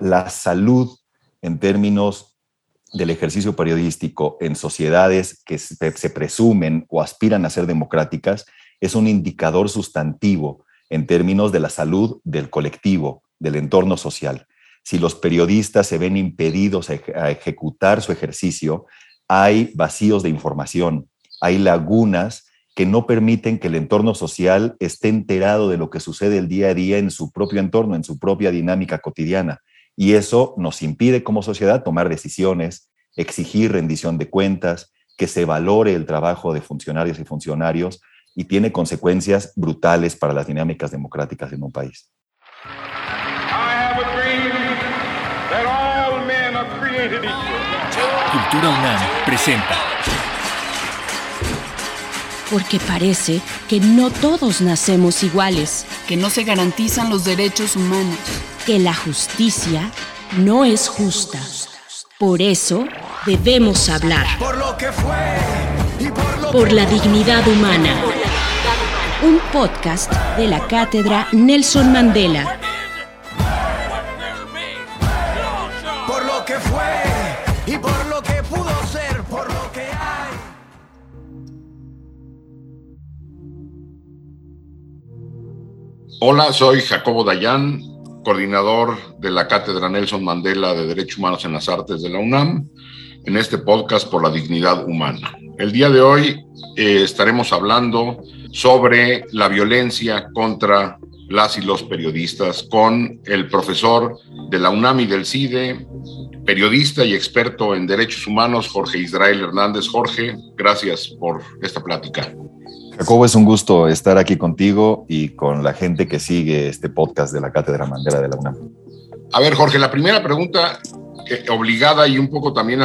la salud en términos del ejercicio periodístico en sociedades que se presumen o aspiran a ser democráticas es un indicador sustantivo en términos de la salud del colectivo, del entorno social. Si los periodistas se ven impedidos a ejecutar su ejercicio, hay vacíos de información, hay lagunas que no permiten que el entorno social esté enterado de lo que sucede el día a día en su propio entorno, en su propia dinámica cotidiana. Y eso nos impide como sociedad tomar decisiones, exigir rendición de cuentas, que se valore el trabajo de funcionarios y funcionarios y tiene consecuencias brutales para las dinámicas democráticas en un país. Cultura UNAM presenta. Porque parece que no todos nacemos iguales. Que no se garantizan los derechos humanos. Que la justicia no es justa. Por eso debemos hablar. Por lo que fue y por lo Por la dignidad humana. Un podcast de la cátedra Nelson Mandela. Por lo que fue y por lo que pudo ser, por lo que hay. Hola, soy Jacobo Dayan, coordinador de la Cátedra Nelson Mandela de Derechos Humanos en las Artes de la UNAM, en este podcast por la dignidad humana. El día de hoy eh, estaremos hablando sobre la violencia contra las y los periodistas con el profesor de la UNAM y del CIDE, periodista y experto en derechos humanos, Jorge Israel Hernández. Jorge, gracias por esta plática. Jacobo, es un gusto estar aquí contigo y con la gente que sigue este podcast de la Cátedra Mandela de la UNAM. A ver, Jorge, la primera pregunta obligada y un poco también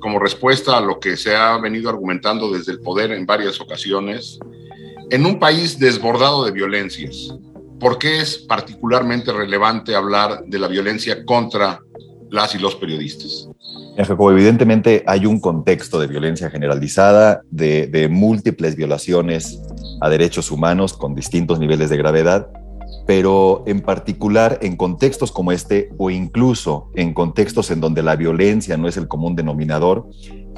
como respuesta a lo que se ha venido argumentando desde el poder en varias ocasiones. En un país desbordado de violencias, ¿por qué es particularmente relevante hablar de la violencia contra las y los periodistas? Jacobo, evidentemente hay un contexto de violencia generalizada, de, de, múltiples violaciones a derechos humanos con distintos niveles de gravedad, pero en particular en contextos como este o incluso en contextos en donde la violencia no es el común denominador,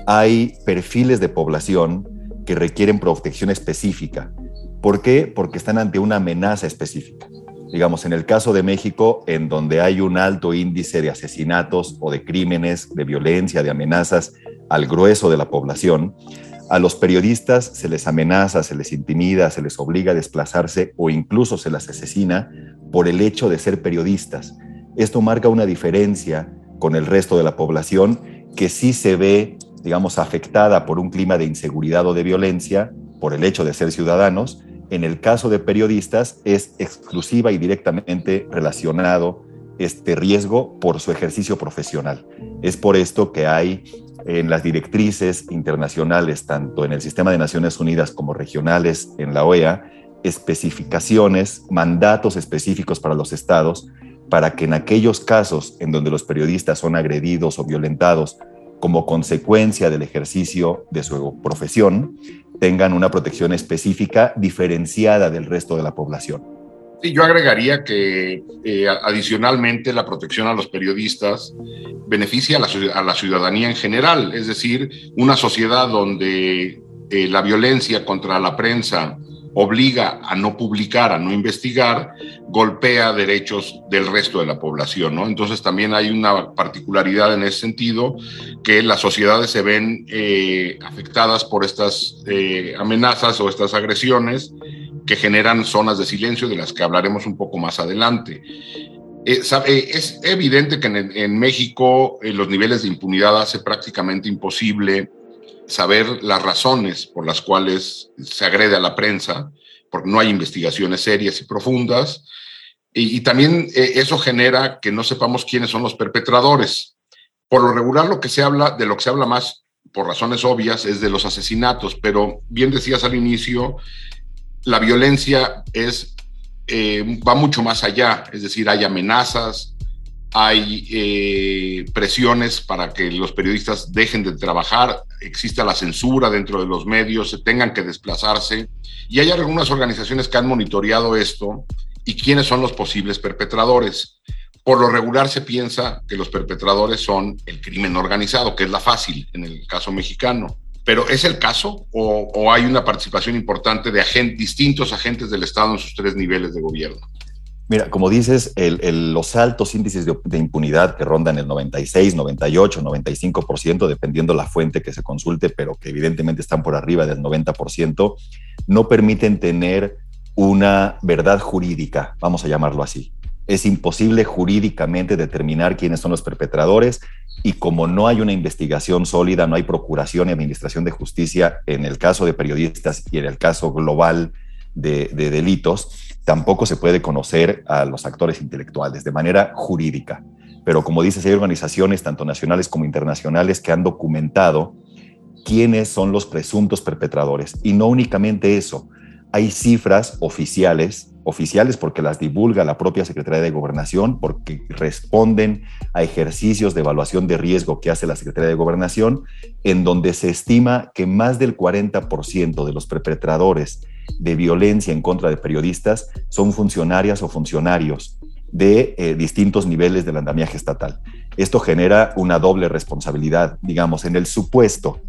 hay perfiles de población que requieren protección específica. ¿Por qué? Porque están ante una amenaza específica digamos, en el caso de México, en donde hay un alto índice de asesinatos o de crímenes, de violencia, de amenazas al grueso de la población, a los periodistas se les amenaza, se les intimida, se les obliga a desplazarse o incluso se las asesina por el hecho de ser periodistas. Esto marca una diferencia con el resto de la población que sí se ve, digamos, afectada por un clima de inseguridad o de violencia por el hecho de ser ciudadanos, en el caso de periodistas es exclusiva y directamente relacionado este riesgo por su ejercicio profesional. Es por esto que hay en las directrices internacionales, tanto en el sistema de Naciones Unidas como regionales en la OEA, especificaciones, mandatos específicos para los estados, para que en aquellos casos en donde los periodistas son agredidos o violentados como consecuencia del ejercicio de su profesión, tengan una protección específica diferenciada del resto de la población. Sí, yo agregaría que eh, adicionalmente la protección a los periodistas beneficia a la, ciudadanía en general, es decir, una sociedad donde eh, la violencia contra la prensa obliga a no publicar, a no investigar, golpea derechos del resto de la población, ¿no? Entonces también hay una particularidad en ese sentido, que las sociedades se ven eh, afectadas por estas eh, amenazas o estas agresiones que generan zonas de silencio de las que hablaremos un poco más adelante. Eh, es evidente que en, en México los niveles de impunidad hace prácticamente imposible saber las razones por las cuales se agrede a la prensa, porque no hay investigaciones serias y profundas, y, también eh, eso genera que no sepamos quiénes son los perpetradores. Por lo regular, lo que se habla, de lo que se habla más, por razones obvias, es de los asesinatos, pero bien decías al inicio, la violencia es, eh, va mucho más allá, es decir, hay amenazas, hay eh, presiones para que los periodistas dejen de trabajar, exista la censura dentro de los medios, se tengan que desplazarse. Y hay algunas organizaciones que han monitoreado esto y quiénes son los posibles perpetradores. por lo regular se piensa que los perpetradores son el crimen organizado, que es la fácil en el caso mexicano. Pero ¿es el caso o, hay una participación importante de distintos agentes del Estado en sus tres niveles de gobierno? Mira, como dices, los altos índices de, impunidad que rondan el 96, 98, 95%, dependiendo la fuente que se consulte, pero que evidentemente están por arriba del 90%, no permiten tener una verdad jurídica, vamos a llamarlo así. Es imposible jurídicamente determinar quiénes son los perpetradores y como no hay una investigación sólida, no hay procuración y administración de justicia en el caso de periodistas y en el caso global de delitos, tampoco se puede conocer a los actores intelectuales de manera jurídica. Pero como dices, hay organizaciones tanto nacionales como internacionales que han documentado quiénes son los presuntos perpetradores. Y no únicamente eso, hay cifras oficiales, oficiales porque las divulga la propia Secretaría de Gobernación, porque responden a ejercicios de evaluación de riesgo que hace la Secretaría de Gobernación, en donde se estima que más del 40% de los perpetradores de violencia en contra de periodistas son funcionarias o funcionarios de eh, distintos niveles del andamiaje estatal. Esto genera una doble responsabilidad, digamos, en el supuesto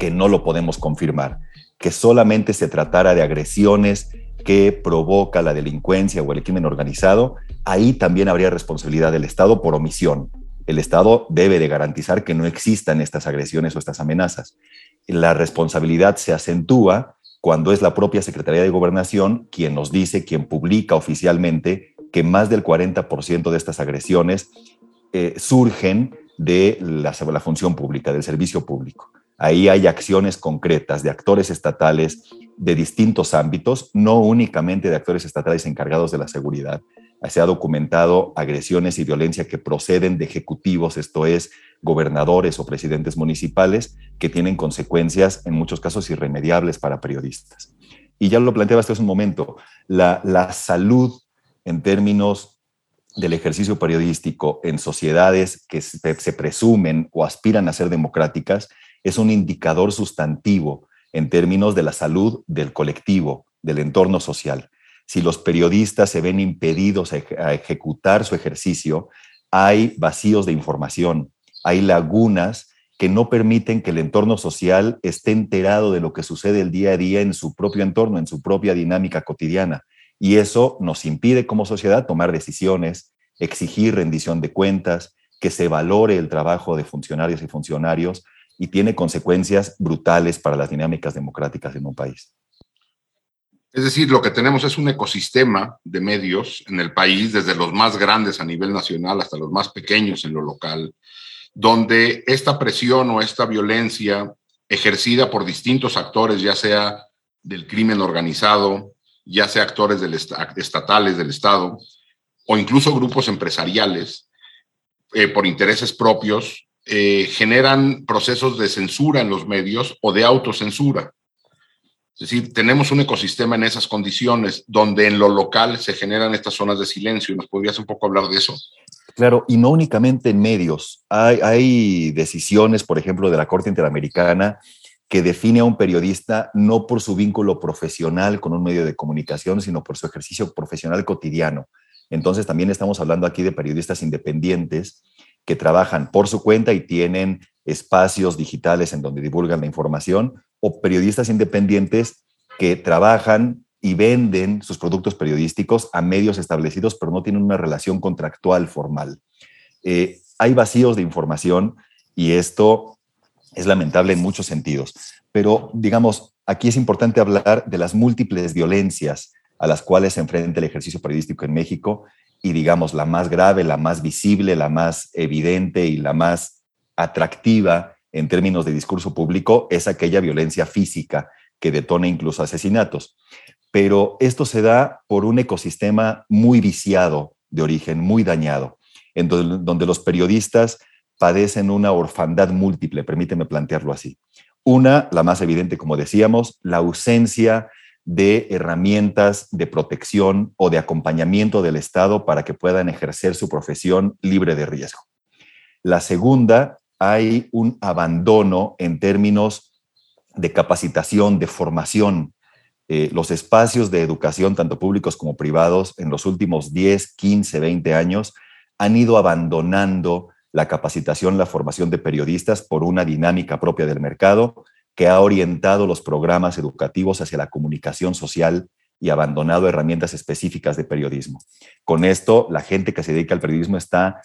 que no lo podemos confirmar, que solamente se tratara de agresiones que provoca la delincuencia o el crimen organizado, ahí también habría responsabilidad del Estado por omisión. El Estado debe de garantizar que no existan estas agresiones o estas amenazas. La responsabilidad se acentúa cuando es la propia Secretaría de Gobernación quien nos dice, quien publica oficialmente que más del 40% de estas agresiones eh, surgen de la, la función pública, del servicio público. Ahí hay acciones concretas de actores estatales de distintos ámbitos, no únicamente de actores estatales encargados de la seguridad, se ha documentado agresiones y violencia que proceden de ejecutivos, esto es, gobernadores o presidentes municipales, que tienen consecuencias en muchos casos irremediables para periodistas. Y ya lo planteaba hace un momento, la, la salud en términos del ejercicio periodístico en sociedades que se presumen o aspiran a ser democráticas es un indicador sustantivo en términos de la salud del colectivo, del entorno social si los periodistas se ven impedidos a, ejecutar su ejercicio, hay vacíos de información, hay lagunas que no permiten que el entorno social esté enterado de lo que sucede el día a día en su propio entorno, en su propia dinámica cotidiana. Y eso nos impide como sociedad tomar decisiones, exigir rendición de cuentas, que se valore el trabajo de funcionarios y funcionarios y tiene consecuencias brutales para las dinámicas democráticas en un país. Es decir, lo que tenemos es un ecosistema de medios en el país, desde los más grandes a nivel nacional hasta los más pequeños en lo local, donde esta presión o esta violencia ejercida por distintos actores, ya sea del crimen organizado, ya sea actores del estatales del Estado, o incluso grupos empresariales, eh, por intereses propios, eh, generan procesos de censura en los medios o de autocensura. Es decir, tenemos un ecosistema en esas condiciones donde en lo local se generan estas zonas de silencio. ¿Nos podrías un poco hablar de eso? Claro, y no únicamente en medios. Hay, hay decisiones, por ejemplo, de la Corte Interamericana que define a un periodista no por su vínculo profesional con un medio de comunicación, sino por su ejercicio profesional cotidiano. Entonces también estamos hablando aquí de periodistas independientes que trabajan por su cuenta y tienen espacios digitales en donde divulgan la información, o periodistas independientes que trabajan y venden sus productos periodísticos a medios establecidos, pero no tienen una relación contractual formal. Eh, hay vacíos de información y esto es lamentable en muchos sentidos. Pero, digamos, aquí es importante hablar de las múltiples violencias a las cuales se enfrenta el ejercicio periodístico en México y, digamos, la más grave, la más visible, la más evidente y la más atractiva en términos de discurso público es aquella violencia física que detona incluso asesinatos. Pero esto se da por un ecosistema muy viciado de origen, muy dañado, en donde, los periodistas padecen una orfandad múltiple, permíteme plantearlo así. Una, la más evidente, como decíamos, la ausencia de herramientas de protección o de acompañamiento del Estado para que puedan ejercer su profesión libre de riesgo. La segunda, hay un abandono en términos de capacitación, de formación. Eh, los espacios de educación, tanto públicos como privados, en los últimos 10, 15, 20 años, han ido abandonando la capacitación, la formación de periodistas por una dinámica propia del mercado que ha orientado los programas educativos hacia la comunicación social y abandonado herramientas específicas de periodismo. Con esto, la gente que se dedica al periodismo está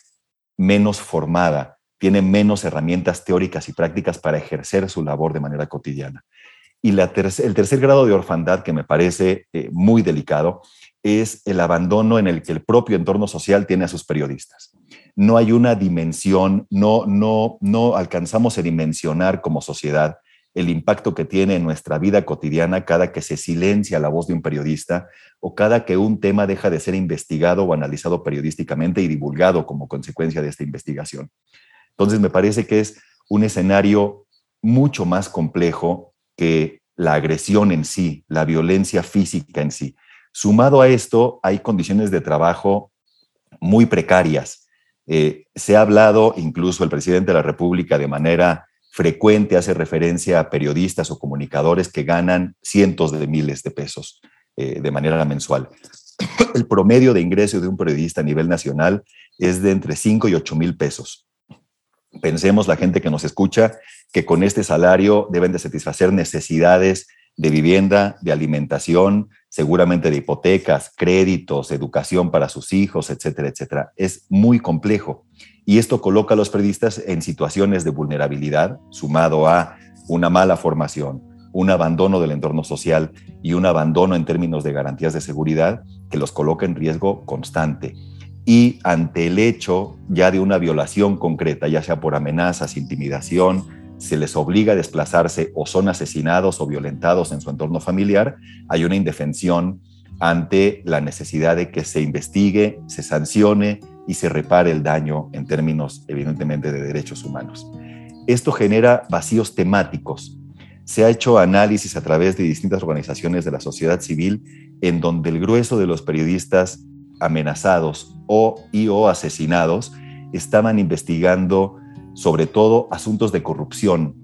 menos formada, tiene menos herramientas teóricas y prácticas para ejercer su labor de manera cotidiana. Y el tercer grado de orfandad, que me parece eh, muy delicado, es el abandono en el que el propio entorno social tiene a sus periodistas. No hay una dimensión, no, no, no alcanzamos a dimensionar como sociedad el impacto que tiene en nuestra vida cotidiana cada que se silencia la voz de un periodista o cada que un tema deja de ser investigado o analizado periodísticamente y divulgado como consecuencia de esta investigación. Entonces, me parece que es un escenario mucho más complejo que la agresión en sí, la violencia física en sí. Sumado a esto, hay condiciones de trabajo muy precarias. Eh, se ha hablado, incluso el presidente de la República de manera frecuente hace referencia a periodistas o comunicadores que ganan cientos de miles de pesos eh, de manera mensual. El promedio de ingreso de un periodista a nivel nacional es de entre 5 y 8 mil pesos. Pensemos la gente que nos escucha que con este salario deben de satisfacer necesidades de vivienda, de alimentación, seguramente de hipotecas, créditos, educación para sus hijos, etcétera, etcétera. Es muy complejo. Y esto coloca a los periodistas en situaciones de vulnerabilidad, sumado a una mala formación, un abandono del entorno social y un abandono en términos de garantías de seguridad que los coloca en riesgo constante. Y ante el hecho ya de una violación concreta, ya sea por amenazas, intimidación, se les obliga a desplazarse o son asesinados o violentados en su entorno familiar, hay una indefensión ante la necesidad de que se investigue, se sancione y se repare el daño en términos, evidentemente, de derechos humanos. Esto genera vacíos temáticos. Se ha hecho análisis a través de distintas organizaciones de la sociedad civil en donde el grueso de los periodistas amenazados o y o asesinados estaban investigando sobre todo asuntos de corrupción,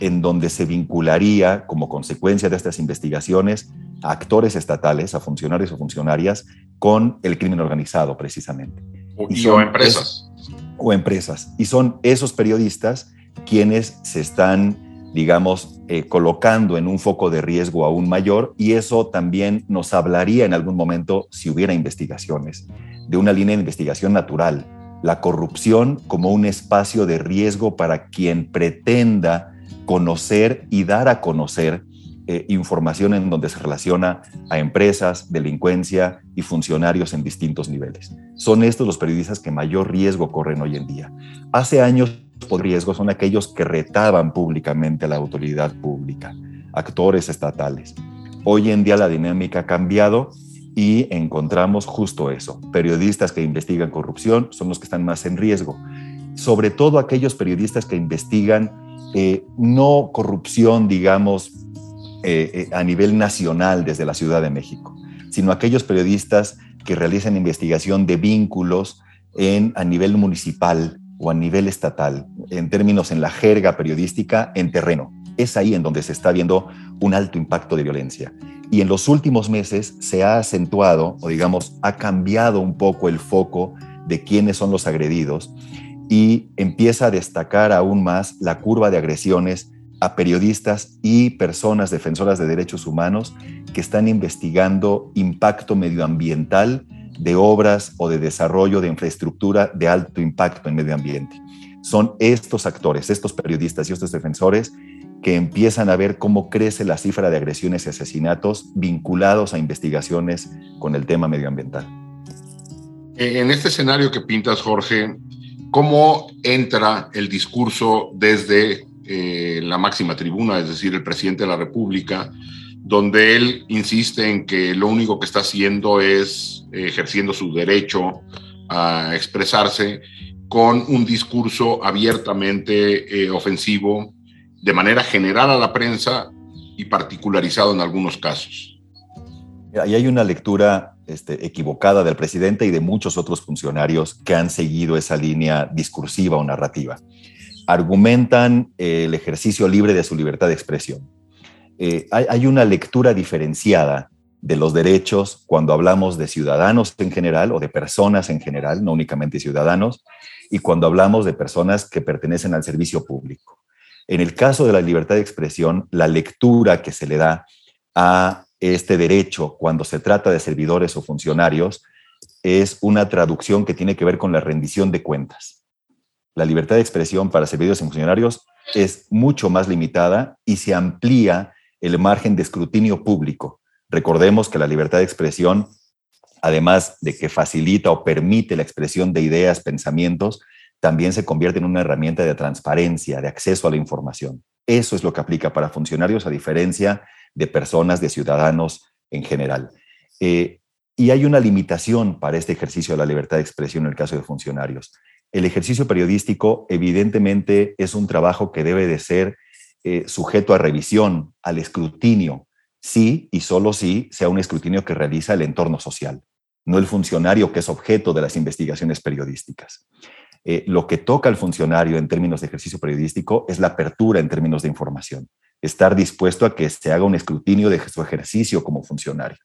en donde se vincularía como consecuencia de estas investigaciones a actores estatales, a funcionarios o funcionarias, con el crimen organizado precisamente. Y o empresas. o empresas. Y son esos periodistas quienes se están, digamos, eh, colocando en un foco de riesgo aún mayor y eso también nos hablaría en algún momento, si hubiera investigaciones, de una línea de investigación natural, la corrupción como un espacio de riesgo para quien pretenda conocer y dar a conocer eh, información en donde se relaciona a empresas, delincuencia y funcionarios en distintos niveles. Son estos los periodistas que mayor riesgo corren hoy en día. Hace años, por riesgo, son aquellos que retaban públicamente a la autoridad pública, actores estatales. Hoy en día la dinámica ha cambiado y encontramos justo eso. Periodistas que investigan corrupción son los que están más en riesgo. Sobre todo aquellos periodistas que investigan eh, no corrupción, digamos, eh, eh, a nivel nacional desde la Ciudad de México, sino aquellos periodistas que realizan investigación de vínculos en, a nivel municipal o a nivel estatal, en términos en la jerga periodística, en terreno. Es ahí en donde se está viendo un alto impacto de violencia. Y en los últimos meses se ha acentuado, o digamos, ha cambiado un poco el foco de quiénes son los agredidos y empieza a destacar aún más la curva de agresiones a periodistas y personas defensoras de derechos humanos que están investigando impacto medioambiental de obras o de desarrollo de infraestructura de alto impacto en medio ambiente. Son estos actores, estos periodistas y estos defensores que empiezan a ver cómo crece la cifra de agresiones y asesinatos vinculados a investigaciones con el tema medioambiental. En este escenario que pintas, Jorge, ¿cómo entra el discurso desde eh, la máxima tribuna, es decir, el presidente de la República, donde él insiste en que lo único que está haciendo es ejerciendo su derecho a expresarse con un discurso abiertamente eh, ofensivo, de manera general a la prensa y particularizado en algunos casos. Ahí hay una lectura este, equivocada del presidente y de muchos otros funcionarios que han seguido esa línea discursiva o narrativa argumentan el ejercicio libre de su libertad de expresión. Eh, hay, una lectura diferenciada de los derechos cuando hablamos de ciudadanos en general o de personas en general, no únicamente ciudadanos, y cuando hablamos de personas que pertenecen al servicio público. En el caso de la libertad de expresión, la lectura que se le da a este derecho cuando se trata de servidores o funcionarios es una traducción que tiene que ver con la rendición de cuentas. La libertad de expresión para servidores y funcionarios es mucho más limitada y se amplía el margen de escrutinio público. Recordemos que la libertad de expresión, además de que facilita o permite la expresión de ideas, pensamientos, también se convierte en una herramienta de transparencia, de acceso a la información. Eso es lo que aplica para funcionarios a diferencia de personas, de ciudadanos en general. Eh, y hay una limitación para este ejercicio de la libertad de expresión en el caso de funcionarios. El ejercicio periodístico evidentemente es un trabajo que debe de ser eh, sujeto a revisión, al escrutinio, sí y solo si sea un escrutinio que realiza el entorno social, no el funcionario que es objeto de las investigaciones periodísticas. Eh, lo que toca al funcionario en términos de ejercicio periodístico es la apertura en términos de información, estar dispuesto a que se haga un escrutinio de su ejercicio como funcionario.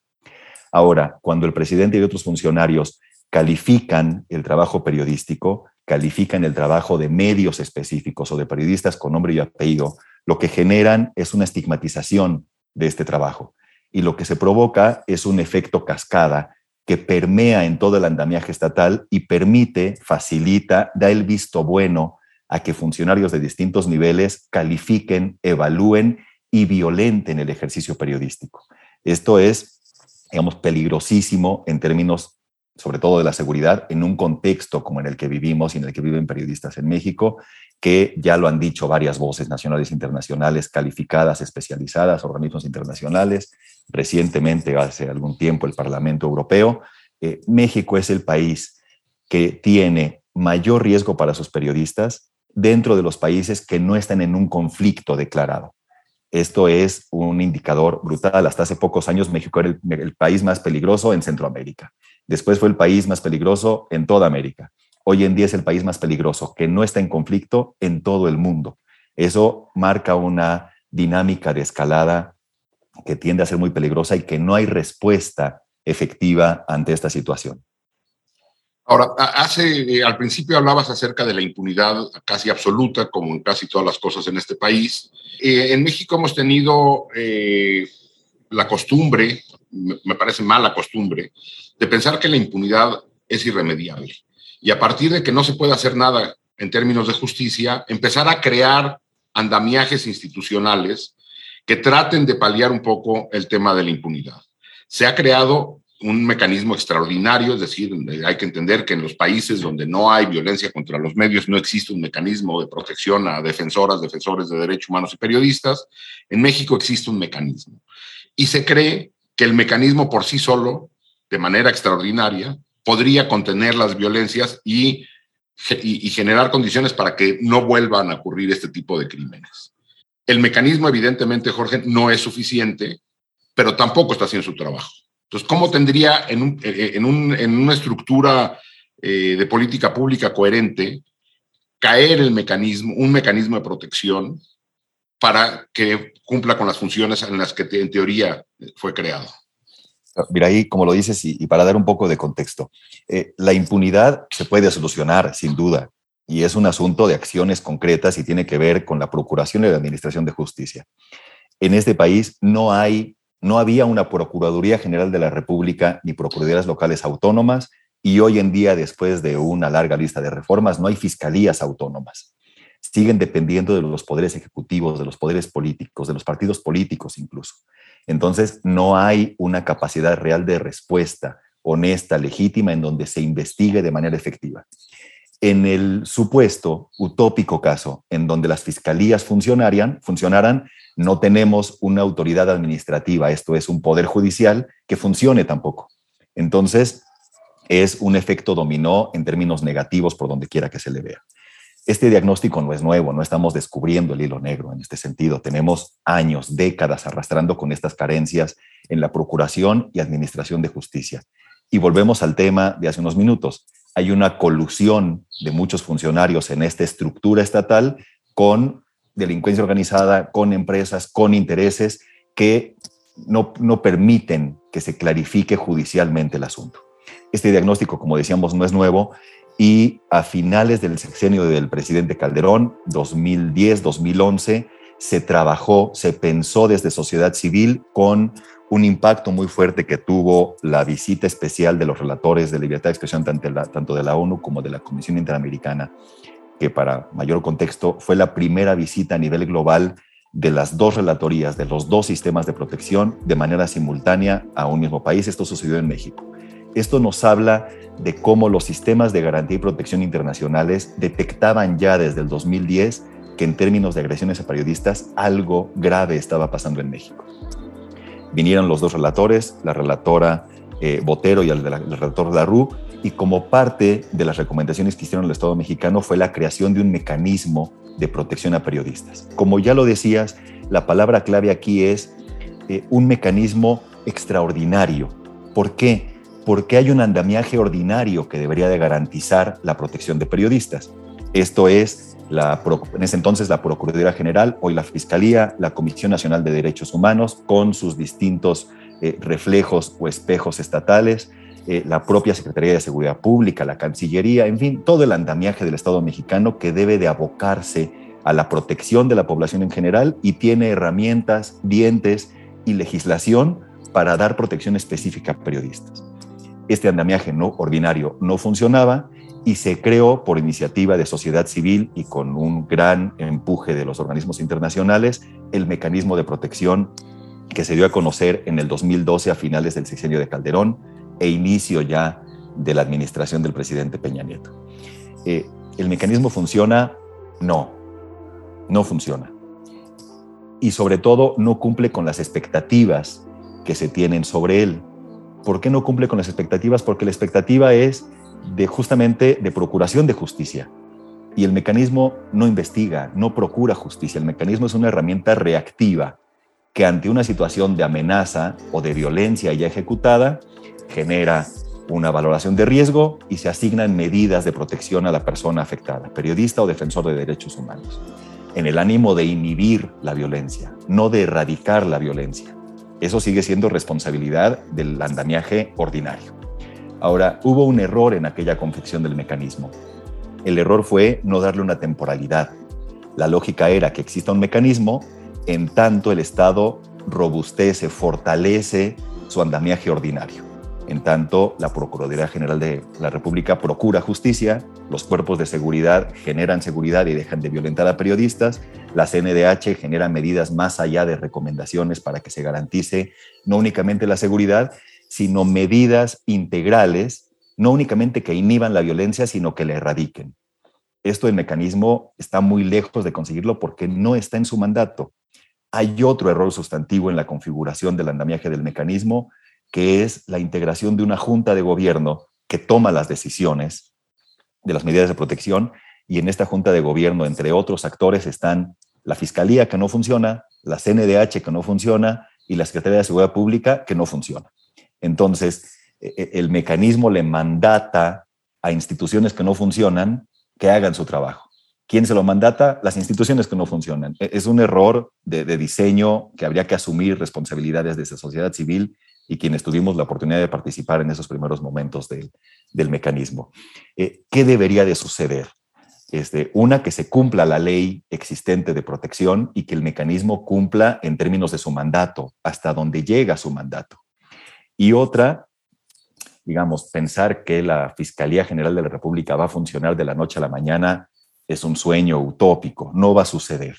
Ahora, cuando el presidente y otros funcionarios califican el trabajo periodístico, califican el trabajo de medios específicos o de periodistas con nombre y apellido, lo que generan es una estigmatización de este trabajo. Y lo que se provoca es un efecto cascada que permea en todo el andamiaje estatal y permite, facilita, da el visto bueno a que funcionarios de distintos niveles califiquen, evalúen y violenten el ejercicio periodístico. Esto es, digamos, peligrosísimo en términos sobre todo de la seguridad, en un contexto como en el que vivimos y en el que viven periodistas en México, que ya lo han dicho varias voces nacionales e internacionales calificadas, especializadas, organismos internacionales, recientemente, hace algún tiempo, el Parlamento Europeo. Eh, México es el país que tiene mayor riesgo para sus periodistas dentro de los países que no están en un conflicto declarado. Esto es un indicador brutal. Hasta hace pocos años México era el país más peligroso en Centroamérica. Después fue el país más peligroso en toda América. Hoy en día es el país más peligroso, que no está en conflicto en todo el mundo. Eso marca una dinámica de escalada que tiende a ser muy peligrosa y que no hay respuesta efectiva ante esta situación. Ahora, hace, eh, al principio hablabas acerca de la impunidad casi absoluta, como en casi todas las cosas en este país. Eh, en México hemos tenido eh, la costumbre, me parece mala costumbre, de pensar que la impunidad es irremediable. Y a partir de que no se puede hacer nada en términos de justicia, empezar a crear andamiajes institucionales que traten de paliar un poco el tema de la impunidad. Se ha creado un mecanismo extraordinario, es decir, hay que entender que en los países donde no hay violencia contra los medios no existe un mecanismo de protección a defensoras, defensores de derechos humanos y periodistas. En México existe un mecanismo. Y se cree que el mecanismo por sí solo de manera extraordinaria, podría contener las violencias y, y, generar condiciones para que no vuelvan a ocurrir este tipo de crímenes. El mecanismo, evidentemente, Jorge, no es suficiente, pero tampoco está haciendo su trabajo. Entonces, ¿cómo tendría en, un, en una estructura eh, de política pública coherente caer el mecanismo, un mecanismo de protección para que cumpla con las funciones en las que en teoría fue creado? Mira, ahí, como lo dices, y, para dar un poco de contexto, eh, la impunidad se puede solucionar, sin duda, y es un asunto de acciones concretas y tiene que ver con la procuración y la administración de justicia. En este país no hay, no había una Procuraduría General de la República ni Procuradurías Locales autónomas, y hoy en día, después de una larga lista de reformas, no hay fiscalías autónomas. Siguen dependiendo de los poderes ejecutivos, de los poderes políticos, de los partidos políticos incluso. Entonces, no hay una capacidad real de respuesta honesta, legítima, en donde se investigue de manera efectiva. En el supuesto utópico caso en donde las fiscalías funcionarían, funcionaran, no tenemos una autoridad administrativa, esto es un poder judicial que funcione tampoco. Entonces, es un efecto dominó en términos negativos por donde quiera que se le vea. Este diagnóstico no es nuevo, no estamos descubriendo el hilo negro en este sentido. Tenemos años, décadas arrastrando con estas carencias en la procuración y administración de justicia. Y volvemos al tema de hace unos minutos. Hay una colusión de muchos funcionarios en esta estructura estatal con delincuencia organizada, con empresas, con intereses que no, no permiten que se clarifique judicialmente el asunto. Este diagnóstico, como decíamos, no es nuevo y a finales del sexenio del presidente Calderón, 2010-2011, se trabajó, se pensó desde sociedad civil con un impacto muy fuerte que tuvo la visita especial de los relatores de libertad de expresión tanto de la ONU como de la Comisión Interamericana, que para mayor contexto fue la primera visita a nivel global de las dos relatorías, de los dos sistemas de protección de manera simultánea a un mismo país. Esto sucedió en México. Esto nos habla de cómo los sistemas de garantía y protección internacionales detectaban ya desde el 2010 que en términos de agresiones a periodistas algo grave estaba pasando en México. Vinieron los dos relatores, la relatora eh, Botero y el, el relator Larue, y como parte de las recomendaciones que hicieron el Estado mexicano fue la creación de un mecanismo de protección a periodistas. Como ya lo decías, la palabra clave aquí es eh, un mecanismo extraordinario. ¿Por qué? Porque hay un andamiaje ordinario que debería de garantizar la protección de periodistas. Esto es, en ese entonces, la Procuraduría General, hoy la Fiscalía, la Comisión Nacional de Derechos Humanos, con sus distintos eh, reflejos o espejos estatales, eh, la propia Secretaría de Seguridad Pública, la Cancillería, en fin, todo el andamiaje del Estado mexicano que debe de abocarse a la protección de la población en general y tiene herramientas, dientes y legislación para dar protección específica a periodistas. Este andamiaje no ordinario no funcionaba y se creó por iniciativa de sociedad civil y con un gran empuje de los organismos internacionales el mecanismo de protección que se dio a conocer en el 2012 a finales del sexenio de Calderón, e inicio ya de la administración del presidente Peña Nieto. Eh, ¿El mecanismo funciona? No, no funciona. Y sobre todo no cumple con las expectativas que se tienen sobre él. ¿Por qué no cumple con las expectativas? Porque la expectativa es de justamente de procuración de justicia. Y el mecanismo no investiga, no procura justicia. El mecanismo es una herramienta reactiva que ante una situación de amenaza o de violencia ya ejecutada, genera una valoración de riesgo y se asignan medidas de protección a la persona afectada, periodista o defensor de derechos humanos, en el ánimo de inhibir la violencia, no de erradicar la violencia. Eso sigue siendo responsabilidad del andamiaje ordinario. Ahora, hubo un error en aquella confección del mecanismo. El error fue no darle una temporalidad. La lógica era que exista un mecanismo en tanto el Estado robustece, fortalece su andamiaje ordinario. En tanto, la Procuraduría General de la República procura justicia, los cuerpos de seguridad generan seguridad y dejan de violentar a periodistas, la CNDH genera medidas más allá de recomendaciones para que se garantice no únicamente la seguridad, sino medidas integrales, no únicamente que inhiban la violencia, sino que la erradiquen. Esto el mecanismo está muy lejos de conseguirlo porque no está en su mandato. Hay otro error sustantivo en la configuración del andamiaje del mecanismo que es la integración de una junta de gobierno que toma las decisiones de las medidas de protección y en esta junta de gobierno, entre otros actores, están la Fiscalía que no funciona, la CNDH que no funciona y la Secretaría de Seguridad Pública que no funciona. Entonces, e, e, el mecanismo le mandata a instituciones que no funcionan que hagan su trabajo. ¿Quién se lo mandata? Las instituciones que no funcionan. E, es un error de, diseño que habría que asumir responsabilidades de esa sociedad civil y quienes tuvimos la oportunidad de participar en esos primeros momentos del, mecanismo. Eh, ¿Qué debería de suceder? Este, una, que se cumpla la ley existente de protección y que el mecanismo cumpla en términos de su mandato, hasta donde llega su mandato. Y otra, digamos, pensar que la Fiscalía General de la República va a funcionar de la noche a la mañana es un sueño utópico, no va a suceder.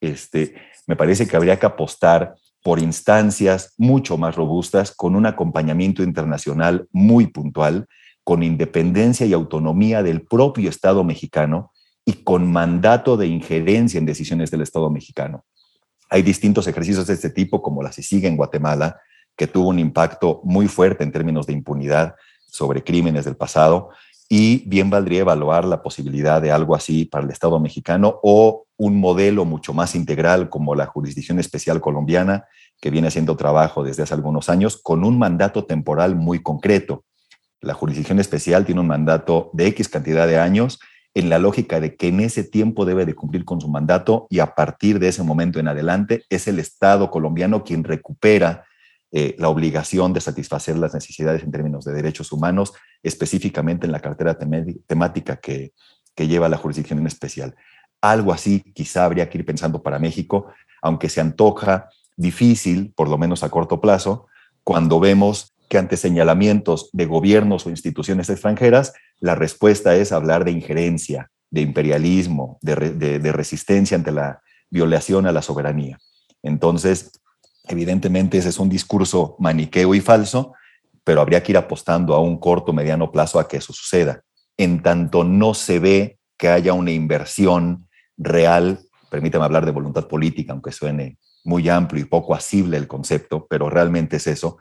Este, me parece que habría que apostar por instancias mucho más robustas, con un acompañamiento internacional muy puntual, con independencia y autonomía del propio Estado mexicano y con mandato de injerencia en decisiones del Estado mexicano. Hay distintos ejercicios de este tipo, como la CICIG en Guatemala, que tuvo un impacto muy fuerte en términos de impunidad sobre crímenes del pasado, y bien valdría evaluar la posibilidad de algo así para el Estado mexicano o un modelo mucho más integral como la Jurisdicción Especial Colombiana, que viene haciendo trabajo desde hace algunos años con un mandato temporal muy concreto. La Jurisdicción Especial tiene un mandato de X cantidad de años en la lógica de que en ese tiempo debe de cumplir con su mandato y a partir de ese momento en adelante es el Estado colombiano quien recupera eh, la obligación de satisfacer las necesidades en términos de derechos humanos, específicamente en la cartera temática que, que lleva la jurisdicción en especial. Algo así quizá habría que ir pensando para México, aunque se antoja difícil, por lo menos a corto plazo, cuando vemos que ante señalamientos de gobiernos o instituciones extranjeras, la respuesta es hablar de injerencia, de imperialismo, de, resistencia ante la violación a la soberanía. Entonces, evidentemente ese es un discurso maniqueo y falso, pero habría que ir apostando a un corto, mediano plazo a que eso suceda. En tanto no se ve que haya una inversión real, permítame hablar de voluntad política, aunque suene muy amplio y poco asible el concepto, pero realmente es eso,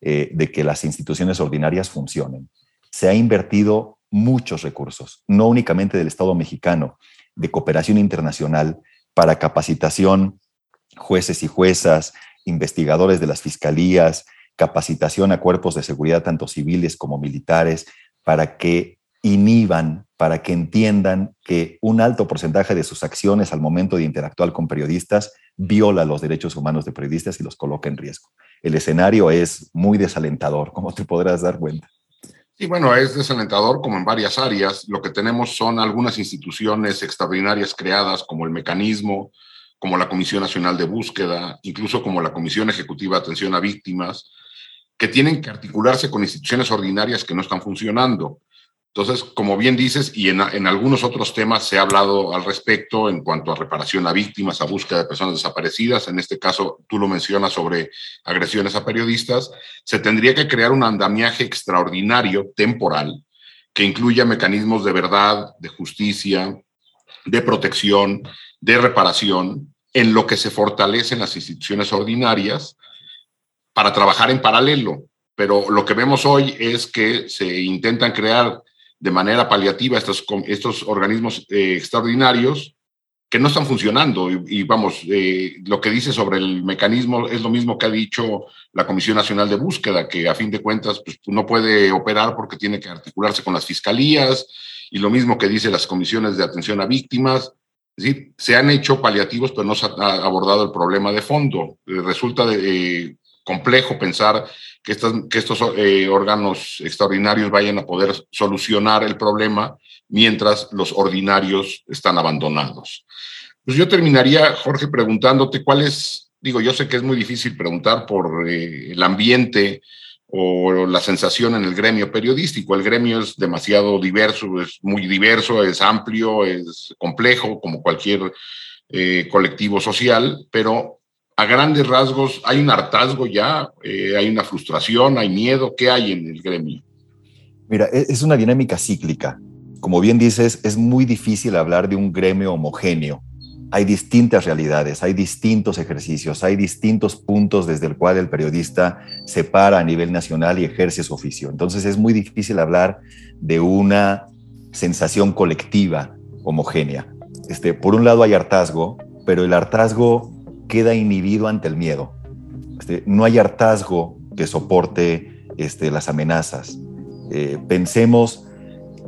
eh, de que las instituciones ordinarias funcionen. Se ha invertido muchos recursos, no únicamente del Estado mexicano, de cooperación internacional para capacitación, jueces y juezas, investigadores de las fiscalías, capacitación a cuerpos de seguridad, tanto civiles como militares, para que inhiban, para que entiendan que un alto porcentaje de sus acciones al momento de interactuar con periodistas viola los derechos humanos de periodistas y los coloca en riesgo. El escenario es muy desalentador, como te podrás dar cuenta. Sí, bueno, es desalentador como en varias áreas. Lo que tenemos son algunas instituciones extraordinarias creadas como el mecanismo, como la Comisión Nacional de Búsqueda, incluso como la Comisión Ejecutiva de Atención a Víctimas, que tienen que articularse con instituciones ordinarias que no están funcionando. Entonces, como bien dices, y en, algunos otros temas se ha hablado al respecto en cuanto a reparación a víctimas, a búsqueda de personas desaparecidas, en este caso tú lo mencionas sobre agresiones a periodistas, se tendría que crear un andamiaje extraordinario, temporal, que incluya mecanismos de verdad, de justicia, de protección, de reparación, en lo que se fortalecen las instituciones ordinarias para trabajar en paralelo. Pero lo que vemos hoy es que se intentan crear de manera paliativa estos, estos organismos eh, extraordinarios que no están funcionando. Y, vamos, eh, lo que dice sobre el mecanismo es lo mismo que ha dicho la Comisión Nacional de Búsqueda, que a fin de cuentas pues, no puede operar porque tiene que articularse con las fiscalías, y lo mismo que dice las comisiones de atención a víctimas. Se han hecho paliativos, pero no se ha abordado el problema de fondo. Eh, resulta de, complejo pensar que, estos eh, órganos extraordinarios vayan a poder solucionar el problema mientras los ordinarios están abandonados. Pues yo terminaría, Jorge, preguntándote cuál es, digo, yo sé que es muy difícil preguntar por eh, el ambiente o la sensación en el gremio periodístico. El gremio es demasiado diverso, es muy diverso, es amplio, es complejo, como cualquier eh, colectivo social, pero a grandes rasgos, ¿hay un hartazgo ya? Eh, ¿Hay una frustración? ¿Hay miedo? ¿Qué hay en el gremio? Mira, e-, es una dinámica cíclica. Como bien dices, es muy difícil hablar de un gremio homogéneo. Hay distintas realidades, hay distintos ejercicios, hay distintos puntos desde el cual el periodista se para a nivel nacional y ejerce su oficio. Entonces es muy difícil hablar de una sensación colectiva homogénea. Este, por un lado hay hartazgo, pero el hartazgo queda inhibido ante el miedo. Este, no hay hartazgo que soporte este, las amenazas. Eh, pensemos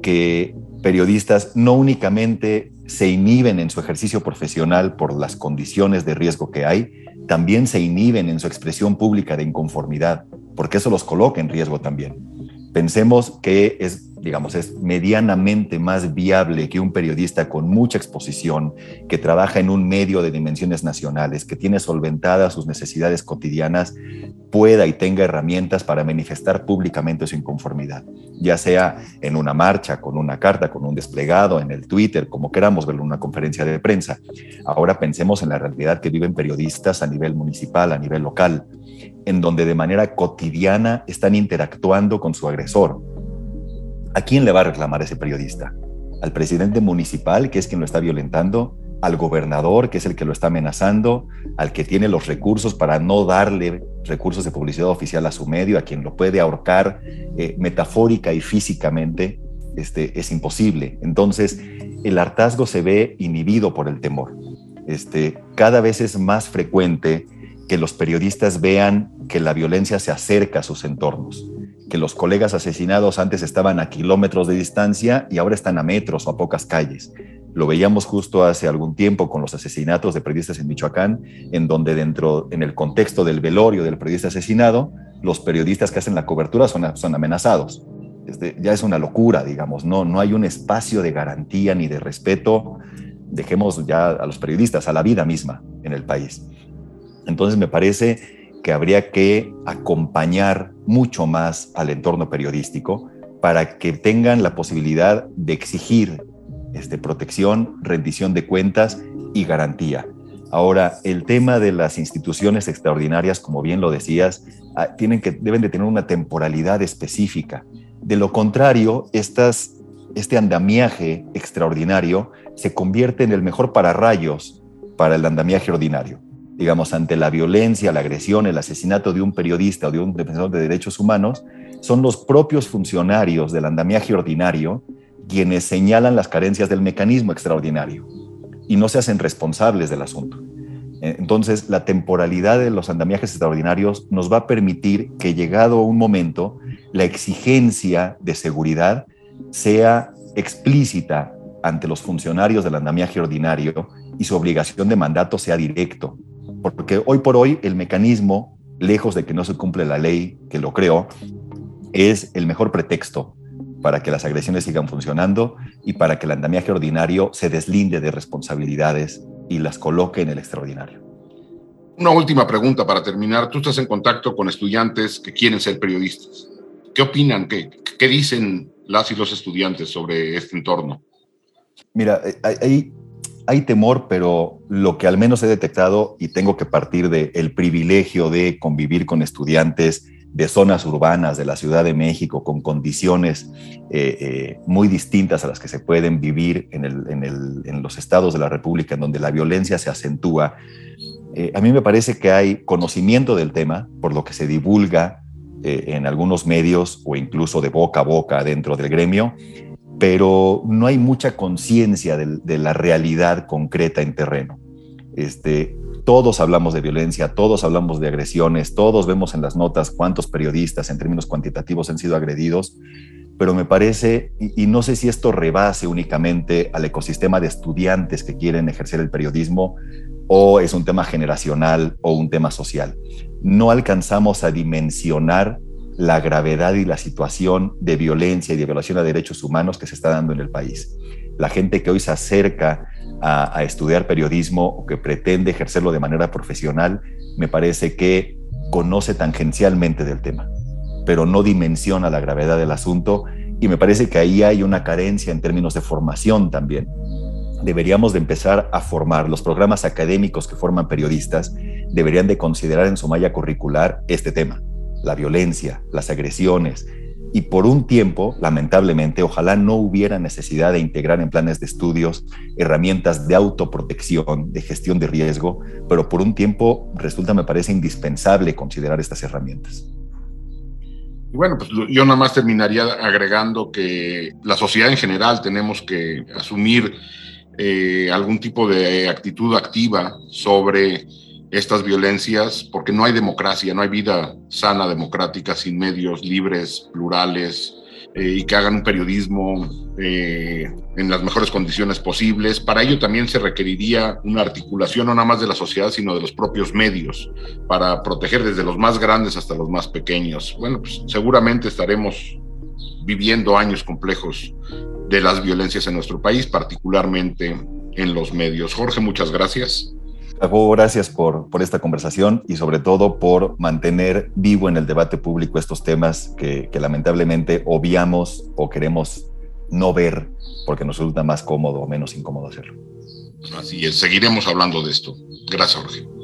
que periodistas no únicamente se inhiben en su ejercicio profesional por las condiciones de riesgo que hay, también se inhiben en su expresión pública de inconformidad, porque eso los coloca en riesgo también. Pensemos que es digamos, es medianamente más viable que un periodista con mucha exposición, que trabaja en un medio de dimensiones nacionales, que tiene solventadas sus necesidades cotidianas, pueda y tenga herramientas para manifestar públicamente su inconformidad, ya sea en una marcha, con una carta, con un desplegado, en el Twitter, como queramos verlo, en una conferencia de prensa. Ahora pensemos en la realidad que viven periodistas a nivel municipal, a nivel local, en donde de manera cotidiana están interactuando con su agresor, ¿A quién le va a reclamar ese periodista? ¿Al presidente municipal, que es quien lo está violentando? ¿Al gobernador, que es el que lo está amenazando? ¿Al que tiene los recursos para no darle recursos de publicidad oficial a su medio? ¿A quien lo puede ahorcar eh, metafórica y físicamente? Este, es imposible. Entonces, el hartazgo se ve inhibido por el temor. Este, cada vez es más frecuente que los periodistas vean que la violencia se acerca a sus entornos que los colegas asesinados antes estaban a kilómetros de distancia y ahora están a metros o a pocas calles, Lo veíamos justo hace algún tiempo con los asesinatos de periodistas en Michoacán, en donde dentro, en el contexto del velorio del periodista asesinado, los periodistas que hacen la cobertura son, son amenazados. Este, ya es una locura, digamos, no, no hay un espacio de garantía ni de respeto. Dejemos ya a los periodistas, a la vida misma en el país. Entonces me parece que habría que acompañar mucho más al entorno periodístico para que tengan la posibilidad de exigir este, protección, rendición de cuentas y garantía. Ahora, el tema de las instituciones extraordinarias, como bien lo decías, ah, tienen que, deben de tener una temporalidad específica. De lo contrario, este andamiaje extraordinario se convierte en el mejor pararrayos para el andamiaje ordinario. Digamos, ante la violencia, la agresión, el asesinato de un periodista o de un defensor de derechos humanos, son los propios funcionarios del andamiaje ordinario quienes señalan las carencias del mecanismo extraordinario y no se hacen responsables del asunto. Eh, entonces, la temporalidad de los andamiajes extraordinarios nos va a permitir que llegado un momento, la exigencia de seguridad sea explícita ante los funcionarios del andamiaje ordinario y su obligación de mandato sea directo. Porque hoy por hoy el mecanismo, lejos de que no se cumple la ley que lo creó, es el mejor pretexto para que las agresiones sigan funcionando y para que el andamiaje ordinario se deslinde de responsabilidades y las coloque en el extraordinario. Una última pregunta para terminar. Tú estás en contacto con estudiantes que quieren ser periodistas. ¿Qué opinan? ¿Qué, qué dicen las y los estudiantes sobre este entorno? Mira, eh, hay, hay temor, pero lo que al menos he detectado y tengo que partir del el privilegio de convivir con estudiantes de zonas urbanas de la Ciudad de México con condiciones eh, eh, muy distintas a las que se pueden vivir en, los estados de la República, en donde la violencia se acentúa. Eh, a mí me parece que hay conocimiento del tema, por lo que se divulga en algunos medios o incluso de boca a boca dentro del gremio, pero no hay mucha conciencia de, la realidad concreta en terreno. Este, todos hablamos de violencia, todos hablamos de agresiones, todos vemos en las notas cuántos periodistas en términos cuantitativos han sido agredidos, pero me parece, y, no sé si esto rebase únicamente al ecosistema de estudiantes que quieren ejercer el periodismo o es un tema generacional o un tema social. No alcanzamos a dimensionar la gravedad y la situación de violencia y de violación a derechos humanos que se está dando en el país. La gente que hoy se acerca a, estudiar periodismo o que pretende ejercerlo de manera profesional, me parece que conoce tangencialmente del tema, pero no dimensiona la gravedad del asunto y me parece que ahí hay una carencia en términos de formación también. Deberíamos de empezar a formar los programas académicos que forman periodistas, deberían de considerar en su malla curricular este tema, la violencia, las agresiones, y por un tiempo, lamentablemente, ojalá no hubiera necesidad de integrar en planes de estudios herramientas de autoprotección, de gestión de riesgo, pero por un tiempo resulta, me parece, indispensable considerar estas herramientas. Bueno, pues yo nada más terminaría agregando que la sociedad en general tenemos que asumir eh, algún tipo de actitud activa sobre estas violencias, porque no hay democracia, no hay vida sana democrática sin medios libres, plurales, eh, y que hagan un periodismo eh, en las mejores condiciones posibles. Para ello también se requeriría una articulación no nada más de la sociedad, sino de los propios medios, para proteger desde los más grandes hasta los más pequeños. Bueno, pues seguramente estaremos viviendo años complejos de las violencias en nuestro país, particularmente en los medios. Jorge, muchas gracias gracias por, por esta conversación y sobre todo por mantener vivo en el debate público estos temas que, que lamentablemente obviamos o queremos no ver porque nos resulta más cómodo o menos incómodo hacerlo. Así es, seguiremos hablando de esto. Gracias, Jorge.